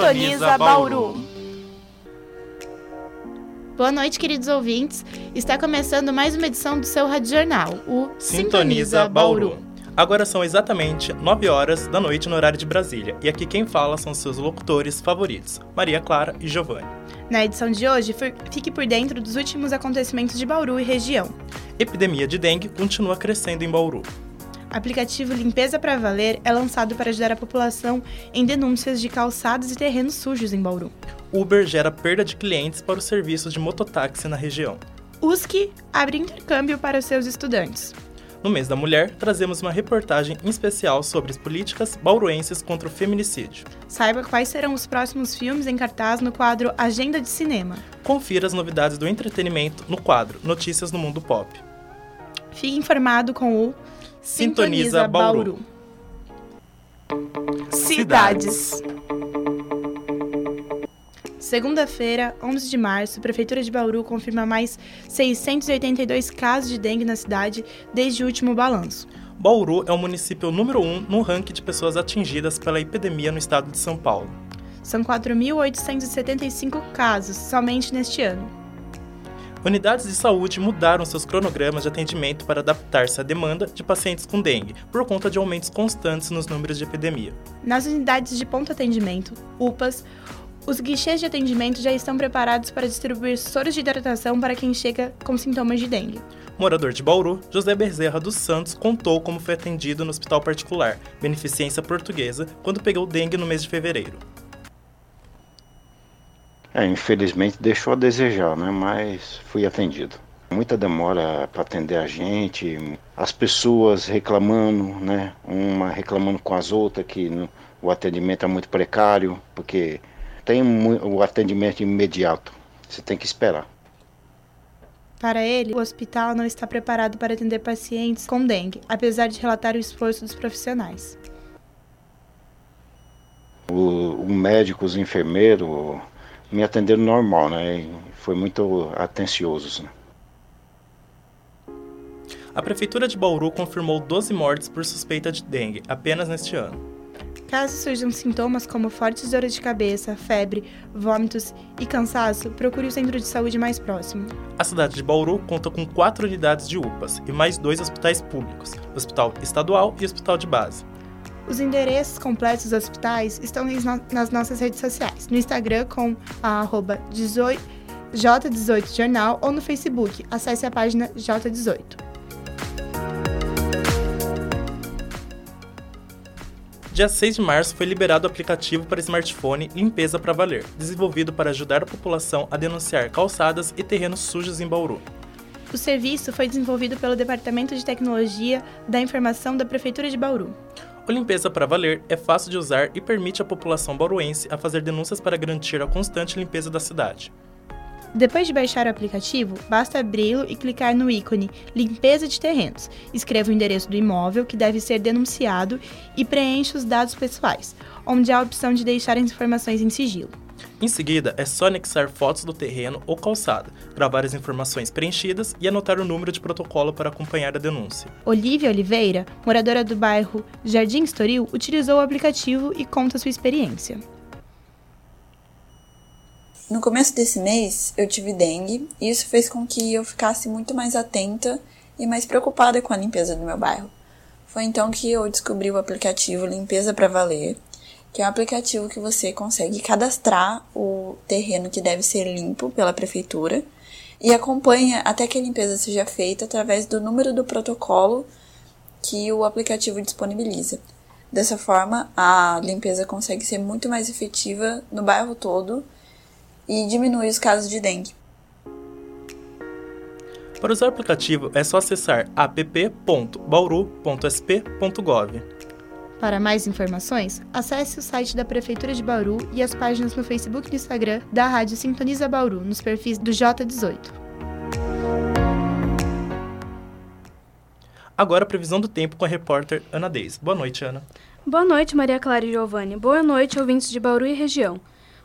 Sintoniza Bauru. Boa noite, queridos ouvintes. Está começando mais uma edição do seu Rádio Jornal, o Sintoniza Bauru. Agora são exatamente 9 horas da noite no horário de Brasília, e aqui quem fala são seus locutores favoritos, Maria Clara e Giovanni. Na edição de hoje, fique por dentro dos últimos acontecimentos de Bauru e região. Epidemia de dengue continua crescendo em Bauru aplicativo Limpeza para Valer é lançado para ajudar a população em denúncias de calçados e terrenos sujos em Bauru. Uber gera perda de clientes para os serviços de mototáxi na região. USC abre intercâmbio para os seus estudantes. No mês da mulher, trazemos uma reportagem especial sobre as políticas bauruenses contra o feminicídio. Saiba quais serão os próximos filmes em cartaz no quadro Agenda de Cinema. Confira as novidades do entretenimento no quadro Notícias no Mundo Pop. Fique informado com o Sintoniza Bauru. Cidades. Segunda-feira, 11 de março, a Prefeitura de Bauru confirma mais 682 casos de dengue na cidade desde o último balanço. Bauru é o município número 1 um no ranking de pessoas atingidas pela epidemia no estado de São Paulo. São 4.875 casos somente neste ano. Unidades de saúde mudaram seus cronogramas de atendimento para adaptar-se à demanda de pacientes com dengue, por conta de aumentos constantes nos números de epidemia. Nas unidades de ponto atendimento, UPAs, os guichês de atendimento já estão preparados para distribuir soros de hidratação para quem chega com sintomas de dengue. Morador de Bauru, José Bezerra dos Santos contou como foi atendido no hospital particular, Beneficência Portuguesa, quando pegou dengue no mês de fevereiro. É, infelizmente deixou a desejar, né? Mas fui atendido. Muita demora para atender a gente, as pessoas reclamando, né? Uma reclamando com as outras que o atendimento é muito precário, porque tem o atendimento imediato. Você tem que esperar. Para ele, o hospital não está preparado para atender pacientes com dengue, apesar de relatar o esforço dos profissionais. O, o médico, os enfermeiros, me atenderam normal, né? foi muito atencioso. Né? A Prefeitura de Bauru confirmou 12 mortes por suspeita de dengue apenas neste ano. Caso surjam sintomas como fortes dores de cabeça, febre, vômitos e cansaço, procure o centro de saúde mais próximo. A cidade de Bauru conta com quatro unidades de UPAs e mais dois hospitais públicos, Hospital Estadual e Hospital de Base. Os endereços completos dos hospitais estão nas nossas redes sociais, no Instagram com a arroba J18jornal ou no Facebook. Acesse a página J18. Dia 6 de março foi liberado o aplicativo para smartphone Limpeza para Valer, desenvolvido para ajudar a população a denunciar calçadas e terrenos sujos em Bauru. O serviço foi desenvolvido pelo Departamento de Tecnologia da Informação da Prefeitura de Bauru. O Limpeza para Valer é fácil de usar e permite à população bauruense a fazer denúncias para garantir a constante limpeza da cidade. Depois de baixar o aplicativo, basta abri-lo e clicar no ícone Limpeza de Terrenos. Escreva o endereço do imóvel que deve ser denunciado e preencha os dados pessoais, onde há a opção de deixar as informações em sigilo. Em seguida, é só anexar fotos do terreno ou calçada, gravar as informações preenchidas e anotar o número de protocolo para acompanhar a denúncia. Olivia Oliveira, moradora do bairro Jardim Estoril, utilizou o aplicativo e conta sua experiência. No começo desse mês, eu tive dengue e isso fez com que eu ficasse muito mais atenta e mais preocupada com a limpeza do meu bairro. Foi então que eu descobri o aplicativo Limpeza para Valer que é um aplicativo que você consegue cadastrar o terreno que deve ser limpo pela prefeitura e acompanha até que a limpeza seja feita através do número do protocolo que o aplicativo disponibiliza. Dessa forma, a limpeza consegue ser muito mais efetiva no bairro todo e diminui os casos de dengue. Para usar o aplicativo é só acessar app.bauru.sp.gov. Para mais informações, acesse o site da Prefeitura de Bauru e as páginas no Facebook e no Instagram da Rádio Sintoniza Bauru, nos perfis do J18. Agora a previsão do tempo com a repórter Ana Deis. Boa noite, Ana. Boa noite, Maria Clara e Giovanni. Boa noite, ouvintes de Bauru e região.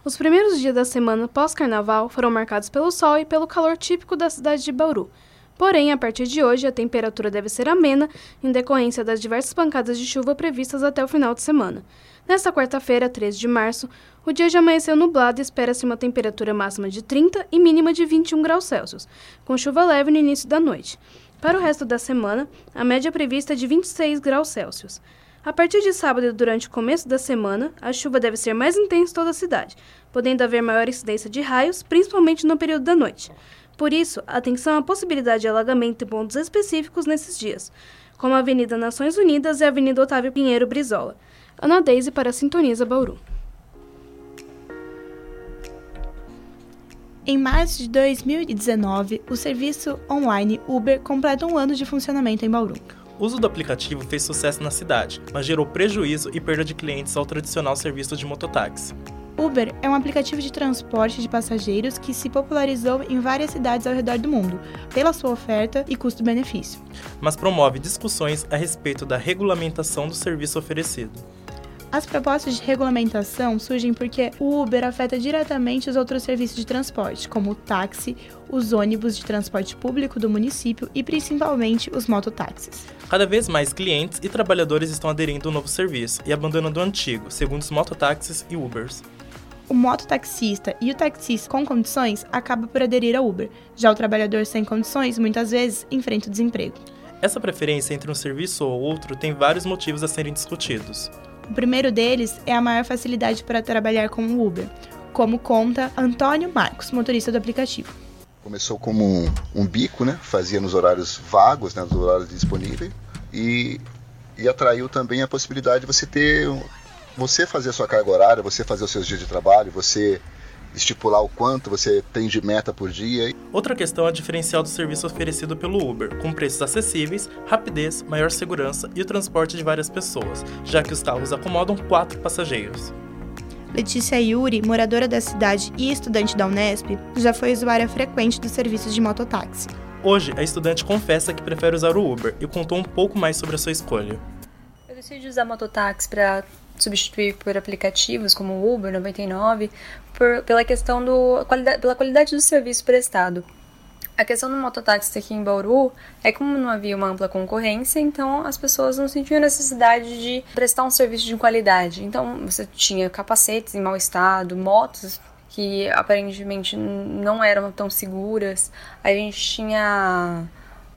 Os primeiros dias da semana pós-carnaval foram marcados pelo sol e pelo calor típico da cidade de Bauru, Porém, a partir de hoje, a temperatura deve ser amena em decorrência das diversas pancadas de chuva previstas até o final de semana. Nesta quarta-feira, 13 de março, o dia já amanheceu nublado e espera-se uma temperatura máxima de 30 e mínima de 21 graus Celsius, com chuva leve no início da noite. Para o resto da semana, a média prevista é de 26 graus Celsius. A partir de sábado e durante o começo da semana, a chuva deve ser mais intensa em toda a cidade, podendo haver maior incidência de raios, principalmente no período da noite. Por isso, atenção à possibilidade de alagamento em pontos específicos nesses dias, como a Avenida Nações Unidas e a Avenida Otávio Pinheiro Brizola. Ana Deise para a Sintoniza Bauru. Em março de 2019, o serviço online Uber completa um ano de funcionamento em Bauru. O uso do aplicativo fez sucesso na cidade, mas gerou prejuízo e perda de clientes ao tradicional serviço de mototáxi. Uber é um aplicativo de transporte de passageiros que se popularizou em várias cidades ao redor do mundo, pela sua oferta e custo-benefício. Mas promove discussões a respeito da regulamentação do serviço oferecido. As propostas de regulamentação surgem porque o Uber afeta diretamente os outros serviços de transporte, como o táxi, os ônibus de transporte público do município e principalmente os mototáxis. Cada vez mais clientes e trabalhadores estão aderindo ao novo serviço e abandonando o antigo, segundo os mototáxis e Ubers. O mototaxista e o taxista com condições acaba por aderir ao Uber, já o trabalhador sem condições muitas vezes enfrenta o desemprego. Essa preferência entre um serviço ou outro tem vários motivos a serem discutidos. O primeiro deles é a maior facilidade para trabalhar com o Uber, como conta Antônio Marcos, motorista do aplicativo. Começou como um, um bico, né? Fazia nos horários vagos, né? nos horários disponíveis e, e atraiu também a possibilidade de você ter você fazer a sua carga horária, você fazer os seus dias de trabalho, você estipular o quanto você tem de meta por dia. Outra questão é o diferencial do serviço oferecido pelo Uber, com preços acessíveis, rapidez, maior segurança e o transporte de várias pessoas, já que os carros acomodam quatro passageiros. Letícia Yuri, moradora da cidade e estudante da Unesp, já foi usuária frequente dos serviços de mototáxi. Hoje, a estudante confessa que prefere usar o Uber e contou um pouco mais sobre a sua escolha. Eu decidi usar mototáxi para substituir por aplicativos como Uber 99 por, pela questão do qualidade, pela qualidade do serviço prestado. A questão do mototáxi aqui em Bauru é como não havia uma ampla concorrência, então as pessoas não sentiam necessidade de prestar um serviço de qualidade. Então você tinha capacetes em mau estado, motos que aparentemente não eram tão seguras. A gente tinha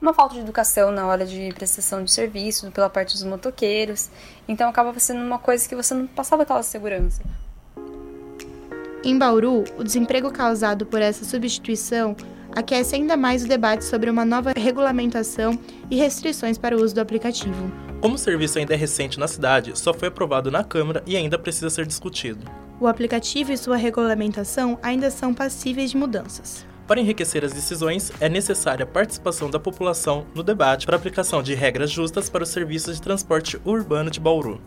uma falta de educação na hora de prestação de serviço pela parte dos motoqueiros. Então acaba sendo uma coisa que você não passava aquela segurança. Em Bauru, o desemprego causado por essa substituição aquece ainda mais o debate sobre uma nova regulamentação e restrições para o uso do aplicativo. Como o serviço ainda é recente na cidade, só foi aprovado na Câmara e ainda precisa ser discutido. O aplicativo e sua regulamentação ainda são passíveis de mudanças. Para enriquecer as decisões, é necessária a participação da população no debate para a aplicação de regras justas para os serviços de transporte urbano de Bauru.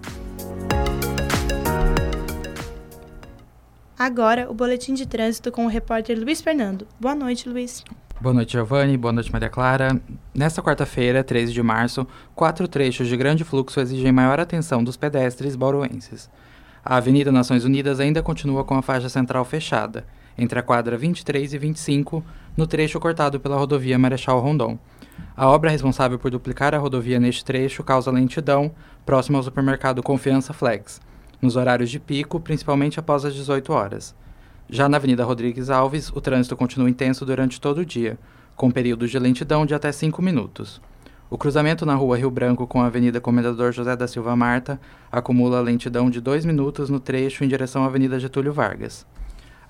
Agora, o boletim de trânsito com o repórter Luiz Fernando. Boa noite, Luiz. Boa noite, Giovanni. Boa noite, Maria Clara. Nesta quarta-feira, 13 de março, quatro trechos de grande fluxo exigem maior atenção dos pedestres bauruenses. A Avenida Nações Unidas ainda continua com a faixa central fechada entre a quadra 23 e 25, no trecho cortado pela rodovia Marechal Rondon. A obra responsável por duplicar a rodovia neste trecho causa lentidão próximo ao supermercado Confiança Flex, nos horários de pico, principalmente após as 18 horas. Já na Avenida Rodrigues Alves, o trânsito continua intenso durante todo o dia, com períodos de lentidão de até 5 minutos. O cruzamento na rua Rio Branco com a Avenida Comendador José da Silva Marta acumula lentidão de 2 minutos no trecho em direção à Avenida Getúlio Vargas.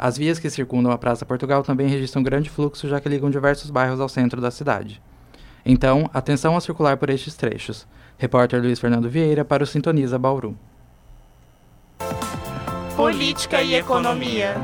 As vias que circundam a Praça Portugal também registram grande fluxo, já que ligam diversos bairros ao centro da cidade. Então, atenção a circular por estes trechos. Repórter Luiz Fernando Vieira para o Sintoniza Bauru. Política e Economia.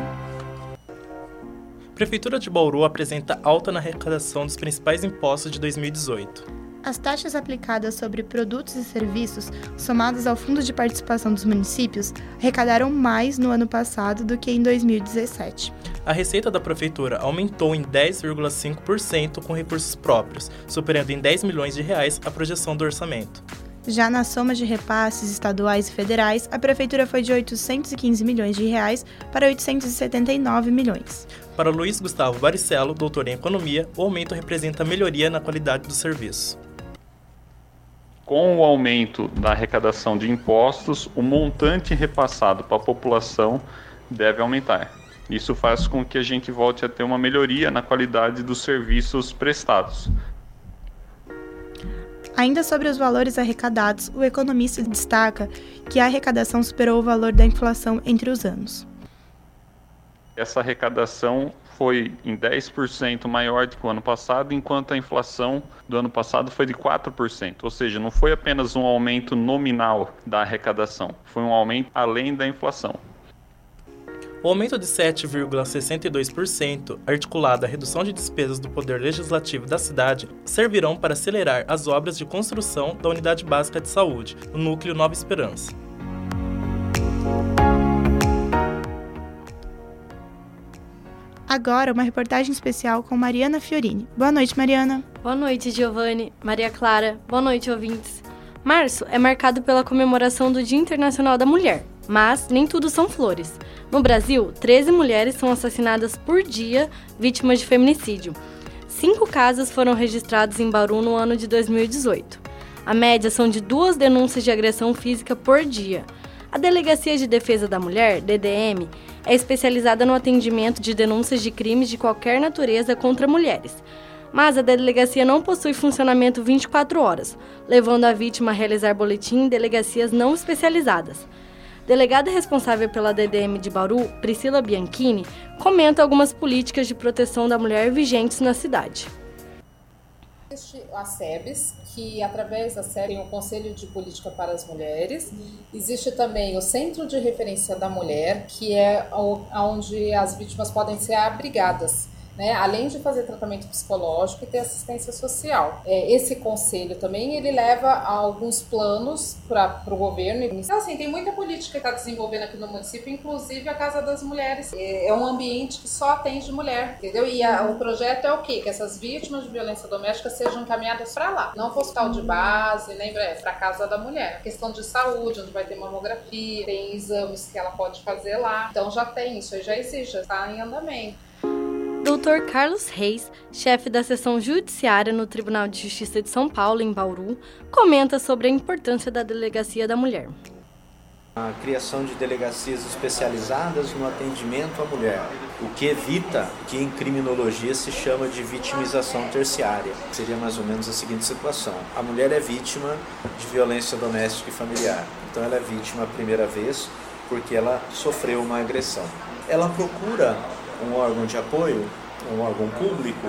Prefeitura de Bauru apresenta alta na arrecadação dos principais impostos de 2018. As taxas aplicadas sobre produtos e serviços, somadas ao Fundo de Participação dos Municípios, arrecadaram mais no ano passado do que em 2017. A receita da prefeitura aumentou em 10,5% com recursos próprios, superando em 10 milhões de reais a projeção do orçamento. Já na soma de repasses estaduais e federais, a prefeitura foi de 815 milhões de reais para 879 milhões. Para Luiz Gustavo Baricello, doutor em economia, o aumento representa melhoria na qualidade do serviço. Com o aumento da arrecadação de impostos, o montante repassado para a população deve aumentar. Isso faz com que a gente volte a ter uma melhoria na qualidade dos serviços prestados. Ainda sobre os valores arrecadados, o economista destaca que a arrecadação superou o valor da inflação entre os anos. Essa arrecadação foi em 10% maior do que o ano passado, enquanto a inflação do ano passado foi de 4%. Ou seja, não foi apenas um aumento nominal da arrecadação, foi um aumento além da inflação. O aumento de 7,62%, articulado à redução de despesas do Poder Legislativo da cidade, servirão para acelerar as obras de construção da Unidade Básica de Saúde, no núcleo Nova Esperança. Agora, uma reportagem especial com Mariana Fiorini. Boa noite, Mariana. Boa noite, Giovanni, Maria Clara. Boa noite, ouvintes. Março é marcado pela comemoração do Dia Internacional da Mulher, mas nem tudo são flores. No Brasil, 13 mulheres são assassinadas por dia vítimas de feminicídio. Cinco casos foram registrados em Bauru no ano de 2018. A média são de duas denúncias de agressão física por dia. A Delegacia de Defesa da Mulher, DDM, é especializada no atendimento de denúncias de crimes de qualquer natureza contra mulheres. Mas a delegacia não possui funcionamento 24 horas, levando a vítima a realizar boletim em delegacias não especializadas. Delegada responsável pela DDM de Bauru, Priscila Bianchini, comenta algumas políticas de proteção da mulher vigentes na cidade. Existe a SEBS, que através da SEB tem o Conselho de Política para as Mulheres. Existe também o Centro de Referência da Mulher, que é onde as vítimas podem ser abrigadas né? Além de fazer tratamento psicológico e ter assistência social. É, esse conselho também ele leva a alguns planos para o governo. Então, assim, tem muita política que está desenvolvendo aqui no município, inclusive a Casa das Mulheres. É, é um ambiente que só atende mulher, entendeu? E a, o projeto é o quê? Que essas vítimas de violência doméstica sejam encaminhadas para lá. Não para hospital de base, nem para a Casa da Mulher. A questão de saúde, onde vai ter mamografia, tem exames que ela pode fazer lá. Então já tem isso, já existe, já está em andamento. Dr. Carlos Reis, chefe da seção judiciária no Tribunal de Justiça de São Paulo, em Bauru, comenta sobre a importância da Delegacia da Mulher. A criação de delegacias especializadas no atendimento à mulher, o que evita que em criminologia se chama de vitimização terciária. Seria mais ou menos a seguinte situação: a mulher é vítima de violência doméstica e familiar, então ela é vítima a primeira vez porque ela sofreu uma agressão. Ela procura um órgão de apoio, um órgão público,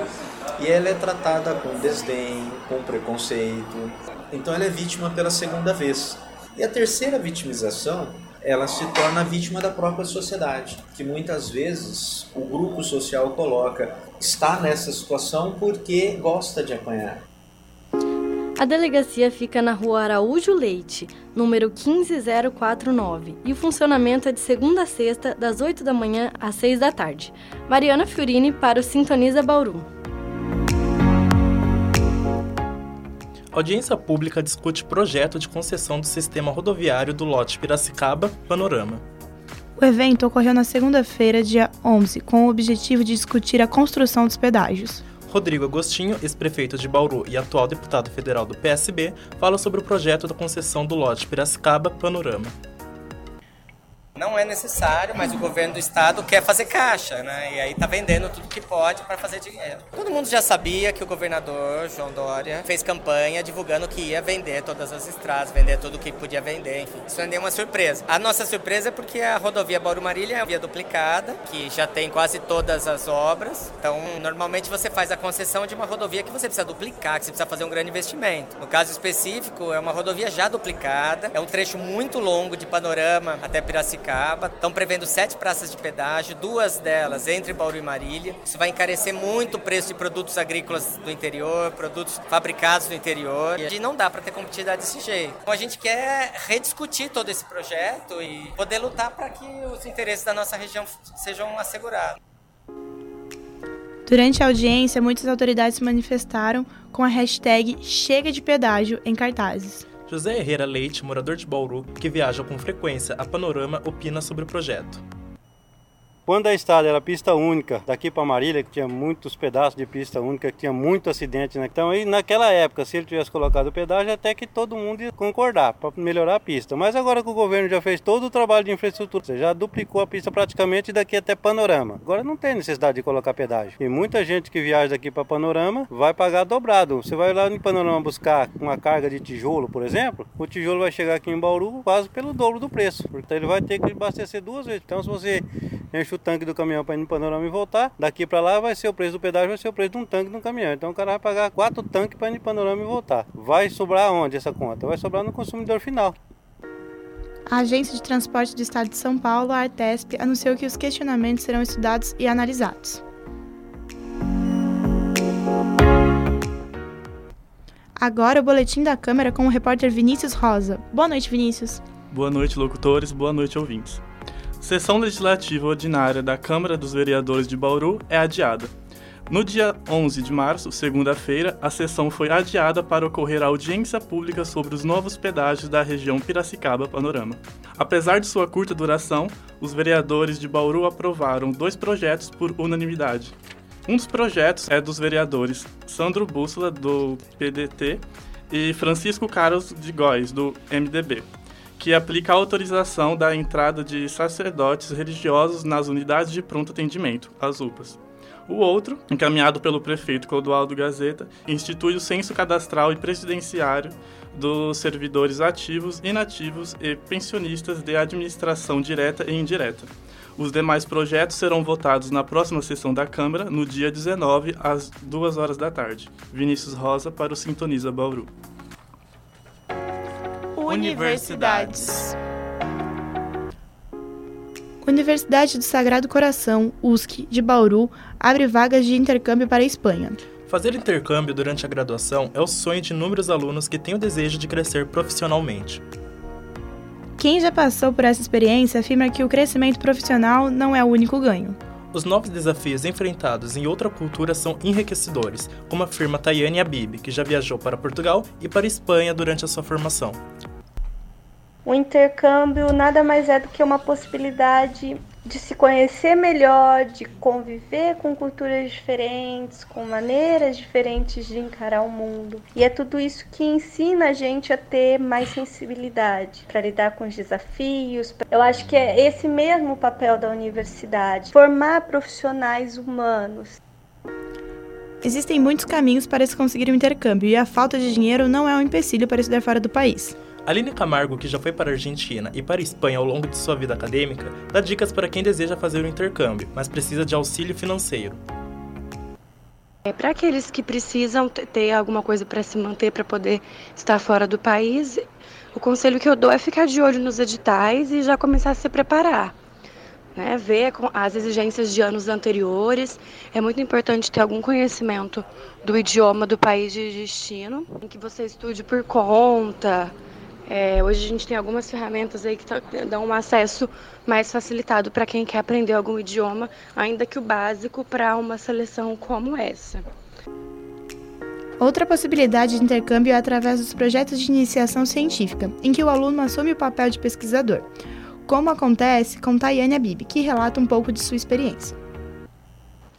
e ela é tratada com desdém, com preconceito. Então ela é vítima pela segunda vez. E a terceira vitimização, ela se torna vítima da própria sociedade, que muitas vezes o grupo social coloca está nessa situação porque gosta de apanhar. A delegacia fica na rua Araújo Leite, número 15049, e o funcionamento é de segunda a sexta, das 8 da manhã às 6 da tarde. Mariana Fiorini para o Sintoniza Bauru. Audiência pública discute projeto de concessão do sistema rodoviário do lote Piracicaba Panorama. O evento ocorreu na segunda-feira, dia 11, com o objetivo de discutir a construção dos pedágios. Rodrigo Agostinho, ex-prefeito de Bauru e atual deputado federal do PSB, fala sobre o projeto da concessão do lote Piracicaba Panorama não é necessário, mas o governo do estado quer fazer caixa, né? E aí tá vendendo tudo que pode para fazer dinheiro. Todo mundo já sabia que o governador João Dória fez campanha divulgando que ia vender todas as estradas, vender tudo que podia vender, enfim. Isso não é nenhuma surpresa. A nossa surpresa é porque a rodovia Bauru Marília é uma via duplicada, que já tem quase todas as obras. Então, normalmente você faz a concessão de uma rodovia que você precisa duplicar, que você precisa fazer um grande investimento. No caso específico, é uma rodovia já duplicada, é um trecho muito longo de panorama até Piracicaba Estão prevendo sete praças de pedágio, duas delas entre Bauru e Marília. Isso vai encarecer muito o preço de produtos agrícolas do interior, produtos fabricados no interior. E não dá para ter competitividade desse jeito. Então a gente quer rediscutir todo esse projeto e poder lutar para que os interesses da nossa região sejam assegurados. Durante a audiência, muitas autoridades se manifestaram com a hashtag Chega de Pedágio em cartazes. José Herrera Leite, morador de Bauru, que viaja com frequência a Panorama, opina sobre o projeto. Quando a estrada era pista única, daqui para Marília, que tinha muitos pedaços de pista única, que tinha muito acidente, né? Então, aí, naquela época, se ele tivesse colocado o pedágio, até que todo mundo ia concordar para melhorar a pista. Mas agora que o governo já fez todo o trabalho de infraestrutura, você já duplicou a pista praticamente daqui até Panorama. Agora não tem necessidade de colocar pedágio. E muita gente que viaja daqui para Panorama vai pagar dobrado. Você vai lá em Panorama buscar uma carga de tijolo, por exemplo, o tijolo vai chegar aqui em Bauru quase pelo dobro do preço. Então ele vai ter que abastecer duas vezes. Então se você enche o tanque do caminhão para ir no panorama e voltar. Daqui para lá vai ser o preço do pedágio, vai ser o preço de um tanque no caminhão. Então o cara vai pagar quatro tanques para ir no panorama e voltar. Vai sobrar onde essa conta? Vai sobrar no consumidor final. A Agência de Transporte do Estado de São Paulo, a Artesp, anunciou que os questionamentos serão estudados e analisados. Agora o boletim da Câmara com o repórter Vinícius Rosa. Boa noite, Vinícius. Boa noite, locutores. Boa noite, ouvintes. Sessão legislativa ordinária da Câmara dos Vereadores de Bauru é adiada. No dia 11 de março, segunda-feira, a sessão foi adiada para ocorrer a audiência pública sobre os novos pedágios da região Piracicaba-Panorama. Apesar de sua curta duração, os vereadores de Bauru aprovaram dois projetos por unanimidade. Um dos projetos é dos vereadores Sandro Bússola, do PDT, e Francisco Carlos de Góes, do MDB que aplica a autorização da entrada de sacerdotes religiosos nas unidades de pronto atendimento, as UPAs. O outro, encaminhado pelo prefeito Clodoaldo Gazeta, institui o censo cadastral e presidenciário dos servidores ativos, inativos e pensionistas de administração direta e indireta. Os demais projetos serão votados na próxima sessão da Câmara, no dia 19, às 2 horas da tarde. Vinícius Rosa para o Sintoniza Bauru. Universidades. Universidade do Sagrado Coração, USC, de Bauru, abre vagas de intercâmbio para a Espanha. Fazer intercâmbio durante a graduação é o sonho de inúmeros alunos que têm o desejo de crescer profissionalmente. Quem já passou por essa experiência afirma que o crescimento profissional não é o único ganho. Os novos desafios enfrentados em outra cultura são enriquecedores, como afirma Tayane Abib, que já viajou para Portugal e para a Espanha durante a sua formação. O intercâmbio nada mais é do que uma possibilidade de se conhecer melhor, de conviver com culturas diferentes, com maneiras diferentes de encarar o mundo. E é tudo isso que ensina a gente a ter mais sensibilidade para lidar com os desafios. Eu acho que é esse mesmo o papel da universidade, formar profissionais humanos. Existem muitos caminhos para se conseguir um intercâmbio e a falta de dinheiro não é um empecilho para estudar fora do país. Aline Camargo, que já foi para a Argentina e para a Espanha ao longo de sua vida acadêmica, dá dicas para quem deseja fazer o um intercâmbio, mas precisa de auxílio financeiro. É, para aqueles que precisam ter alguma coisa para se manter, para poder estar fora do país, o conselho que eu dou é ficar de olho nos editais e já começar a se preparar. Né, ver as exigências de anos anteriores. É muito importante ter algum conhecimento do idioma do país de destino, em que você estude por conta, é, hoje a gente tem algumas ferramentas aí que tá, dão um acesso mais facilitado para quem quer aprender algum idioma, ainda que o básico para uma seleção como essa. Outra possibilidade de intercâmbio é através dos projetos de iniciação científica, em que o aluno assume o papel de pesquisador, como acontece com Tayane Abib, que relata um pouco de sua experiência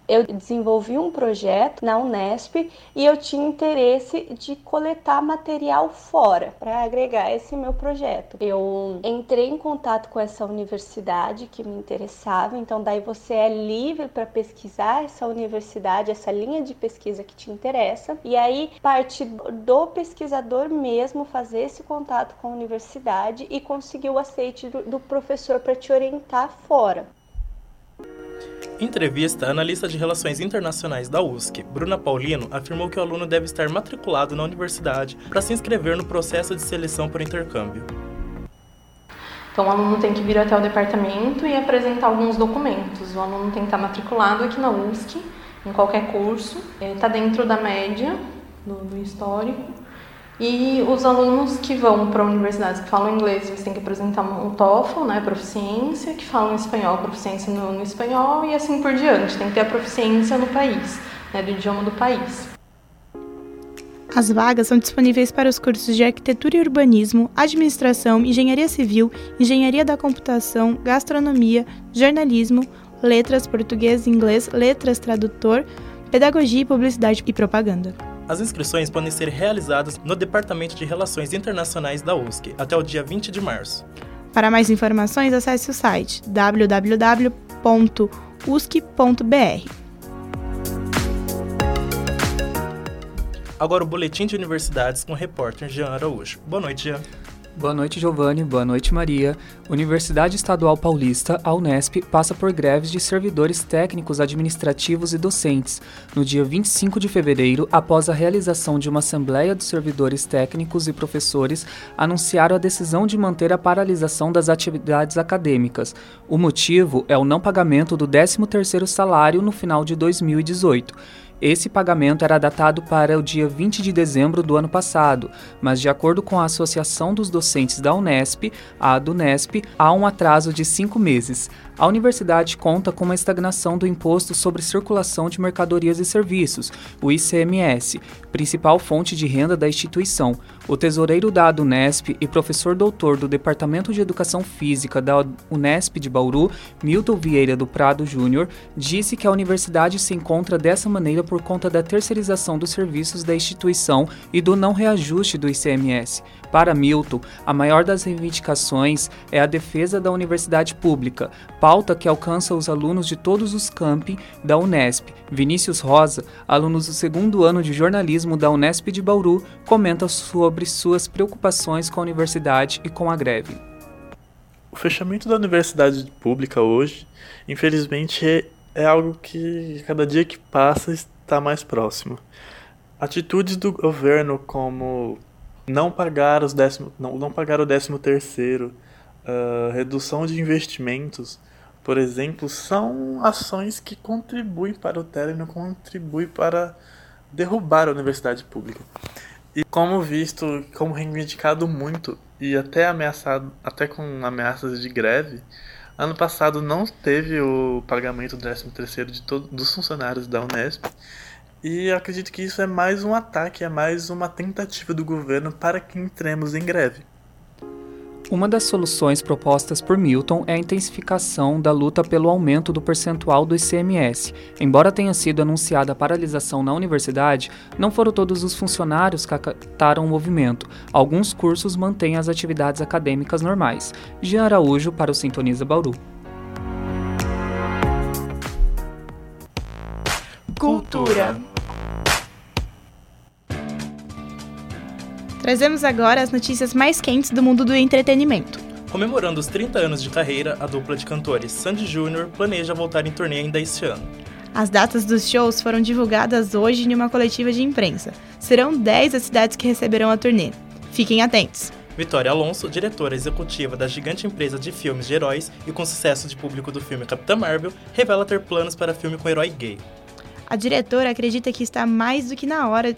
eu desenvolvi um projeto na Unesp e eu tinha interesse de coletar material fora para agregar esse meu projeto. Eu entrei em contato com essa universidade que me interessava, então daí você é livre para pesquisar essa universidade, essa linha de pesquisa que te interessa, e aí parte do pesquisador mesmo fazer esse contato com a universidade e conseguir o aceite do, professor para te orientar fora. Entrevista, a analista de Relações Internacionais da USC, Bruna Paulino, afirmou que o aluno deve estar matriculado na universidade para se inscrever no processo de seleção para intercâmbio. Então, o aluno tem que vir até o departamento e apresentar alguns documentos. O aluno tem que estar matriculado aqui na USC, em qualquer curso, está dentro da média do, do histórico e os alunos que vão para universidades que falam inglês, eles têm que apresentar um TOEFL, né, proficiência, que falam espanhol, proficiência no, no espanhol e assim por diante. Tem que ter a proficiência no país, né, do idioma do país. As vagas são disponíveis para os cursos de Arquitetura e Urbanismo, Administração, Engenharia Civil, Engenharia da Computação, Gastronomia, Jornalismo, Letras, Português e Inglês, Letras, Tradutor, Pedagogia, Publicidade e Propaganda. As inscrições podem ser realizadas no Departamento de Relações Internacionais da USC até o dia 20 de março. Para mais informações, acesse o site www.usc.br. Agora o boletim de universidades com o repórter Jean Araújo. Boa noite, Jean. Boa noite, Giovanni. Boa noite, Maria. Universidade Estadual Paulista, a Unesp, passa por greves de servidores técnicos, administrativos e docentes no dia 25 de fevereiro, após a realização de uma assembleia de servidores técnicos e professores, anunciaram a decisão de manter a paralisação das atividades acadêmicas. O motivo é o não pagamento do 13º salário no final de 2018. Esse pagamento era datado para o dia 20 de dezembro do ano passado, mas de acordo com a Associação dos Docentes da Unesp, a ADUNESP, há um atraso de cinco meses. A universidade conta com uma estagnação do Imposto sobre Circulação de Mercadorias e Serviços, o ICMS, principal fonte de renda da instituição. O tesoureiro da Unesp e professor doutor do Departamento de Educação Física da Unesp de Bauru, Milton Vieira do Prado Júnior, disse que a universidade se encontra dessa maneira por conta da terceirização dos serviços da instituição e do não reajuste do ICMS. Para Milton, a maior das reivindicações é a defesa da universidade pública, pauta que alcança os alunos de todos os campi da Unesp. Vinícius Rosa, aluno do segundo ano de jornalismo da Unesp de Bauru, comenta sobre suas preocupações com a universidade e com a greve. O fechamento da universidade pública hoje, infelizmente, é, é algo que cada dia que passa está mais próximo. Atitudes do governo como não pagar os décimo, não, não pagar o décimo terceiro, uh, redução de investimentos, por exemplo, são ações que contribuem para o término, contribuem para derrubar a universidade pública. E como visto, como reivindicado muito e até ameaçado, até com ameaças de greve, ano passado não teve o pagamento do 13 terceiro de todos dos funcionários da Unesp e acredito que isso é mais um ataque, é mais uma tentativa do governo para que entremos em greve. Uma das soluções propostas por Milton é a intensificação da luta pelo aumento do percentual do ICMS. Embora tenha sido anunciada a paralisação na universidade, não foram todos os funcionários que acataram o movimento. Alguns cursos mantêm as atividades acadêmicas normais. Jean Araújo para o Sintoniza Bauru. Cultura. Trazemos agora as notícias mais quentes do mundo do entretenimento. Comemorando os 30 anos de carreira, a dupla de cantores Sandy Júnior planeja voltar em turnê ainda este ano. As datas dos shows foram divulgadas hoje em uma coletiva de imprensa. Serão 10 as cidades que receberão a turnê. Fiquem atentos. Vitória Alonso, diretora executiva da gigante empresa de filmes de heróis e com sucesso de público do filme Capitã Marvel, revela ter planos para filme com herói gay. A diretora acredita que está mais do que na hora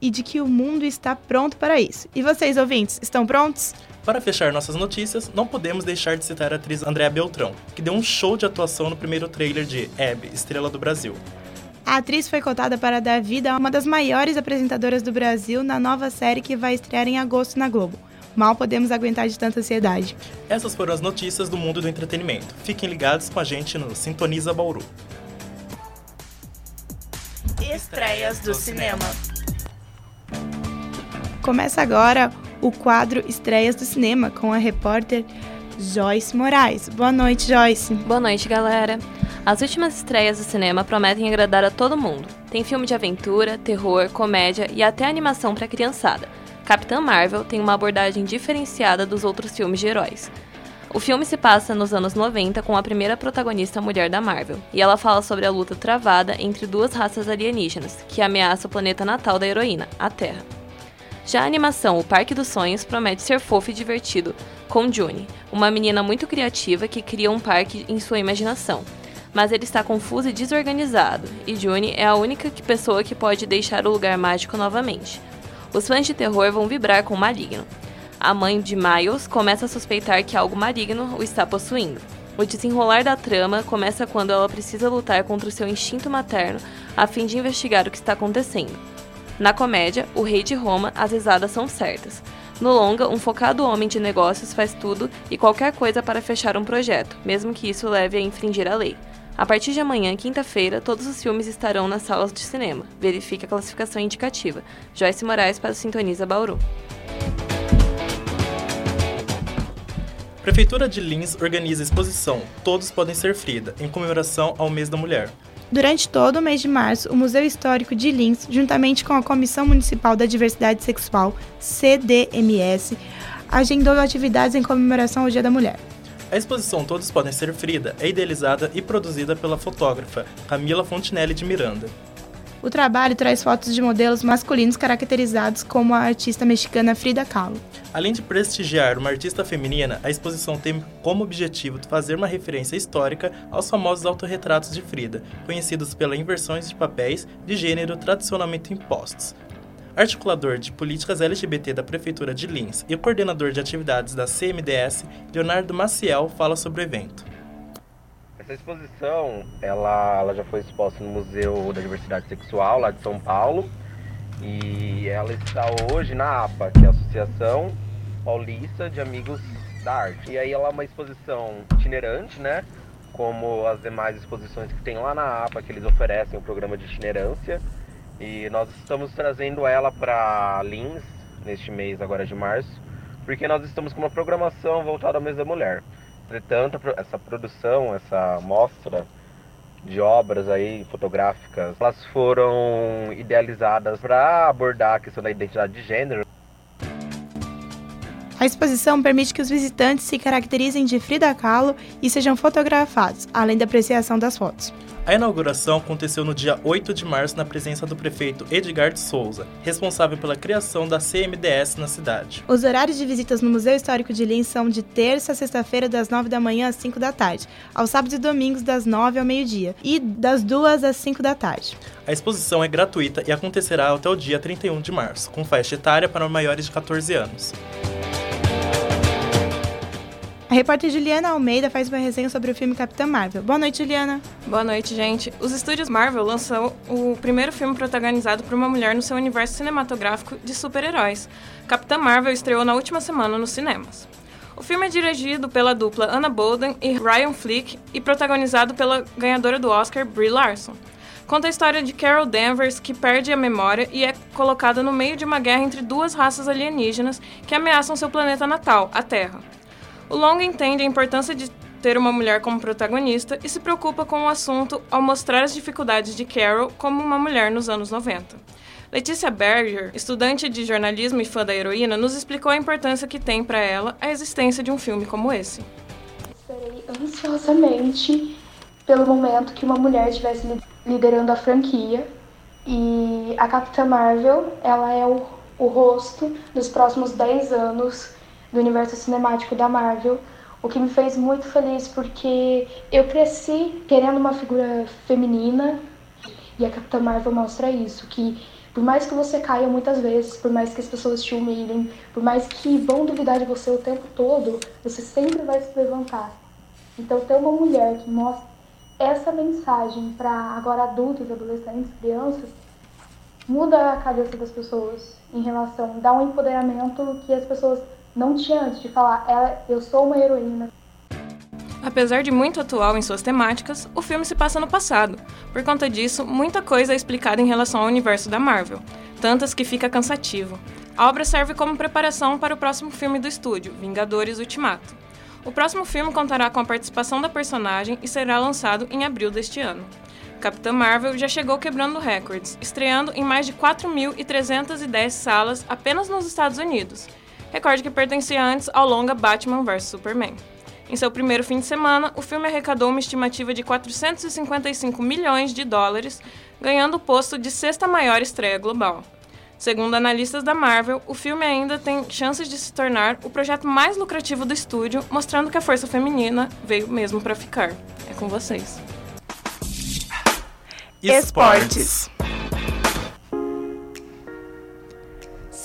e de que o mundo está pronto para isso. E vocês, ouvintes, estão prontos? Para fechar nossas notícias, não podemos deixar de citar a atriz Andréa Beltrão, que deu um show de atuação no primeiro trailer de Abby, Estrela do Brasil. A atriz foi cotada para dar vida a uma das maiores apresentadoras do Brasil na nova série que vai estrear em agosto na Globo. Mal podemos aguentar de tanta ansiedade. Essas foram as notícias do mundo do entretenimento. Fiquem ligados com a gente no Sintoniza Bauru. Estreias do cinema. Começa agora o quadro Estreias do Cinema com a repórter Joyce Moraes. Boa noite, Joyce. Boa noite, galera. As últimas estreias do cinema prometem agradar a todo mundo. Tem filme de aventura, terror, comédia e até animação para criançada. Capitã Marvel tem uma abordagem diferenciada dos outros filmes de heróis. O filme se passa nos anos 90 com a primeira protagonista mulher da Marvel, e ela fala sobre a luta travada entre duas raças alienígenas que ameaçam o planeta natal da heroína, a Terra. Já a animação O Parque dos Sonhos promete ser fofo e divertido, com June, uma menina muito criativa que cria um parque em sua imaginação. Mas ele está confuso e desorganizado, e June é a única pessoa que pode deixar o lugar mágico novamente. Os fãs de terror vão vibrar com o maligno, a mãe de Miles começa a suspeitar que algo maligno o está possuindo. O desenrolar da trama começa quando ela precisa lutar contra o seu instinto materno a fim de investigar o que está acontecendo. Na comédia, O Rei de Roma, as risadas são certas. No longa, um focado homem de negócios faz tudo e qualquer coisa para fechar um projeto, mesmo que isso leve a infringir a lei. A partir de amanhã, quinta-feira, todos os filmes estarão nas salas de cinema. Verifique a classificação indicativa. Joyce Moraes para o Sintoniza Bauru. Prefeitura de Lins organiza exposição Todos Podem Ser Frida, em comemoração ao Mês da Mulher. Durante todo o mês de março, o Museu Histórico de Lins, juntamente com a Comissão Municipal da Diversidade Sexual, CDMS, agendou atividades em comemoração ao Dia da Mulher. A exposição Todos Podem Ser Frida é idealizada e produzida pela fotógrafa Camila Fontinelli de Miranda. O trabalho traz fotos de modelos masculinos caracterizados como a artista mexicana Frida Kahlo. Além de prestigiar uma artista feminina, a exposição tem como objetivo fazer uma referência histórica aos famosos autorretratos de Frida, conhecidos pelas inversões de papéis de gênero tradicionalmente impostos, articulador de políticas LGBT da Prefeitura de Lins e coordenador de atividades da CMDS, Leonardo Maciel fala sobre o evento. Essa exposição, ela, ela já foi exposta no Museu da Diversidade Sexual, lá de São Paulo, e ela está hoje na APA, que é a Associação Paulista de Amigos da Arte. E aí ela é uma exposição itinerante, né? Como as demais exposições que tem lá na APA, que eles oferecem o programa de itinerância. E nós estamos trazendo ela para Lins neste mês agora de março, porque nós estamos com uma programação voltada ao mês da mulher. Entretanto, essa produção, essa mostra de obras aí fotográficas, elas foram idealizadas para abordar a questão da identidade de gênero. A exposição permite que os visitantes se caracterizem de Frida Kahlo e sejam fotografados, além da apreciação das fotos. A inauguração aconteceu no dia 8 de março na presença do prefeito Edgar de Souza, responsável pela criação da CMDS na cidade. Os horários de visitas no Museu Histórico de Lins são de terça a sexta-feira das 9 da manhã às 5 da tarde, aos sábados e domingos das 9 ao meio-dia e das 2 às 5 da tarde. A exposição é gratuita e acontecerá até o dia 31 de março, com faixa etária para maiores de 14 anos. Repórter Juliana Almeida faz uma resenha sobre o filme Capitã Marvel. Boa noite, Juliana. Boa noite, gente. Os estúdios Marvel lançou o primeiro filme protagonizado por uma mulher no seu universo cinematográfico de super-heróis. Capitã Marvel estreou na última semana nos cinemas. O filme é dirigido pela dupla Anna Bolden e Ryan Flick e protagonizado pela ganhadora do Oscar, Brie Larson. Conta a história de Carol Danvers, que perde a memória e é colocada no meio de uma guerra entre duas raças alienígenas que ameaçam seu planeta natal, a Terra. O longa entende a importância de ter uma mulher como protagonista e se preocupa com o assunto ao mostrar as dificuldades de Carol como uma mulher nos anos 90. Letícia Berger, estudante de jornalismo e fã da heroína, nos explicou a importância que tem para ela a existência de um filme como esse. Esperei ansiosamente pelo momento que uma mulher estivesse liderando a franquia e a Capitã Marvel, ela é o, o rosto dos próximos 10 anos do universo cinemático da Marvel, o que me fez muito feliz porque eu cresci querendo uma figura feminina e a Capitã Marvel mostra isso, que por mais que você caia muitas vezes, por mais que as pessoas te humilhem, por mais que vão duvidar de você o tempo todo, você sempre vai se levantar. Então ter uma mulher que mostra essa mensagem para agora adultos, adolescentes, crianças, muda a cabeça das pessoas em relação, dá um empoderamento que as pessoas não tinha antes de falar, ela, eu sou uma heroína. Apesar de muito atual em suas temáticas, o filme se passa no passado. Por conta disso, muita coisa é explicada em relação ao universo da Marvel, tantas que fica cansativo. A obra serve como preparação para o próximo filme do estúdio, Vingadores Ultimato. O próximo filme contará com a participação da personagem e será lançado em abril deste ano. Capitã Marvel já chegou quebrando recordes, estreando em mais de 4.310 salas apenas nos Estados Unidos recorde que pertencia antes ao longa Batman vs Superman. Em seu primeiro fim de semana, o filme arrecadou uma estimativa de 455 milhões de dólares, ganhando o posto de sexta maior estreia global. Segundo analistas da Marvel, o filme ainda tem chances de se tornar o projeto mais lucrativo do estúdio, mostrando que a força feminina veio mesmo para ficar. É com vocês. Esportes.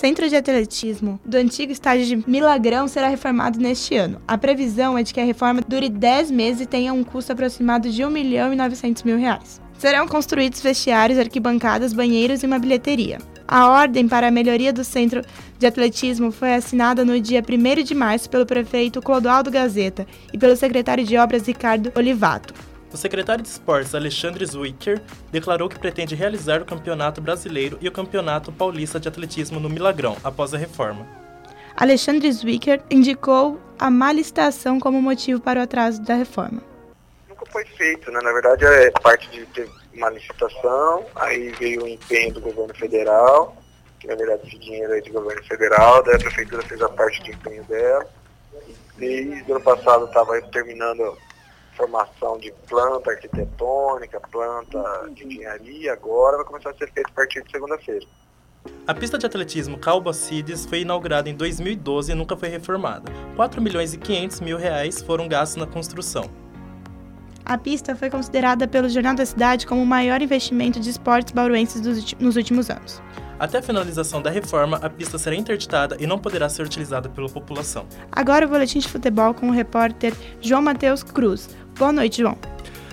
Centro de Atletismo do antigo estádio de Milagrão será reformado neste ano. A previsão é de que a reforma dure 10 meses e tenha um custo aproximado de 1 milhão e 900 mil reais. Serão construídos vestiários, arquibancadas, banheiros e uma bilheteria. A ordem para a melhoria do centro de atletismo foi assinada no dia 1 de março pelo prefeito Clodoaldo Gazeta e pelo secretário de Obras Ricardo Olivato. O secretário de Esportes, Alexandre Zwicker, declarou que pretende realizar o Campeonato Brasileiro e o Campeonato Paulista de Atletismo no Milagrão, após a reforma. Alexandre Zwicker indicou a má licitação como motivo para o atraso da reforma. Nunca foi feito, né? Na verdade, é parte de ter uma licitação, aí veio o empenho do governo federal, que na verdade esse dinheiro é de governo federal, daí a prefeitura fez a parte de empenho dela. E desde o ano passado estava terminando formação de planta arquitetônica, planta de engenharia, agora vai começar a ser feito a partir de segunda-feira. A pista de atletismo Calbacides foi inaugurada em 2012 e nunca foi reformada. 4 milhões e 500 mil reais foram gastos na construção. A pista foi considerada pelo Jornal da Cidade como o maior investimento de esportes bauruenses nos últimos anos. Até a finalização da reforma, a pista será interditada e não poderá ser utilizada pela população. Agora o boletim de futebol com o repórter João Matheus Cruz. Boa noite, João.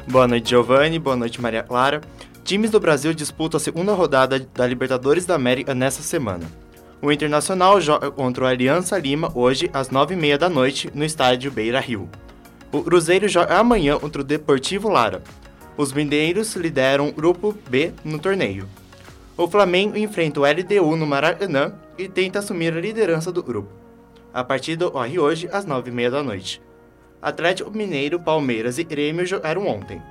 Boa noite, Giovanni. Boa noite, Maria Clara. Times do Brasil disputam a segunda rodada da Libertadores da América nesta semana. O Internacional joga contra o Aliança Lima hoje às 9h30 da noite no estádio Beira Rio. O Cruzeiro joga amanhã contra o Deportivo Lara. Os mineiros lideram o Grupo B no torneio. O Flamengo enfrenta o LDU no Maracanã e tenta assumir a liderança do grupo. A partida ocorre hoje às 9h30 da noite. Atlético Mineiro, Palmeiras e Grêmio jogaram ontem.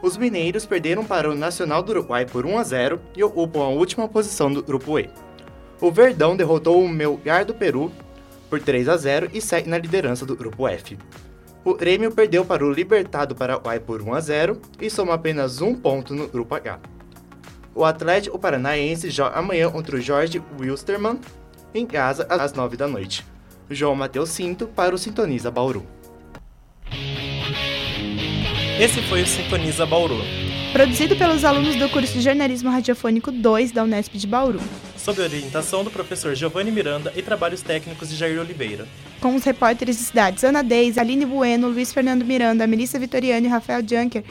Os mineiros perderam para o Nacional do Uruguai por 1 a 0 e ocupam a última posição do grupo E. O Verdão derrotou o Melgar do Peru por 3 a 0 e segue na liderança do grupo F. O Grêmio perdeu para o Libertado Paraguai por 1 a 0 e soma apenas um ponto no grupo H. O Atlético Paranaense joga amanhã contra o Jorge Wilstermann em casa às 9 da noite. João Matheus Cinto para o Sintoniza Bauru. Esse foi o Sintoniza Bauru. Produzido pelos alunos do curso de Jornalismo Radiofônico 2 da Unesp de Bauru. Sob orientação do professor Giovanni Miranda e trabalhos técnicos de Jair Oliveira. Com os repórteres de cidades Ana Deis, Aline Bueno, Luiz Fernando Miranda, Melissa Vitoriano e Rafael Junker,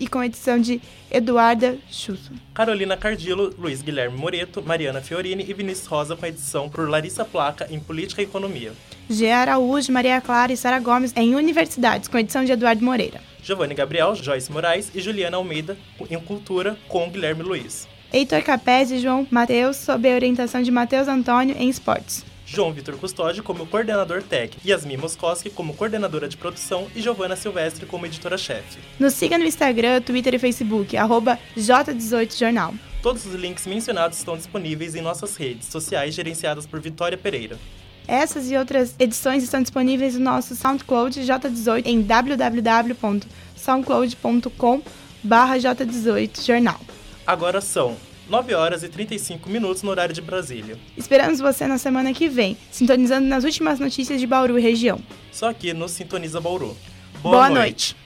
e com edição de Eduarda Chusso. Carolina Cardilo, Luiz Guilherme Moreto, Mariana Fiorini e Vinícius Rosa com edição por Larissa Placa em Política e Economia. G. Araújo, Maria Clara e Sara Gomes em Universidades, com edição de Eduardo Moreira. Giovanni Gabriel, Joyce Moraes e Juliana Almeida em Cultura com Guilherme Luiz. Heitor Capés e João Mateus, sob a orientação de Matheus Antônio em Esportes. João Vitor Custódio como coordenador técnico, Yasmin Moskoski como coordenadora de produção e Giovana Silvestre como editora-chefe. Nos siga no Instagram, Twitter e Facebook, arroba J18jornal. Todos os links mencionados estão disponíveis em nossas redes sociais gerenciadas por Vitória Pereira. Essas e outras edições estão disponíveis no nosso SoundCloud J18 em www.soundcloud.com J18jornal. Agora são 9 horas e 35 minutos no horário de Brasília. Esperamos você na semana que vem, sintonizando nas últimas notícias de Bauru e região. Só aqui no Sintoniza Bauru. Boa, Boa noite. noite.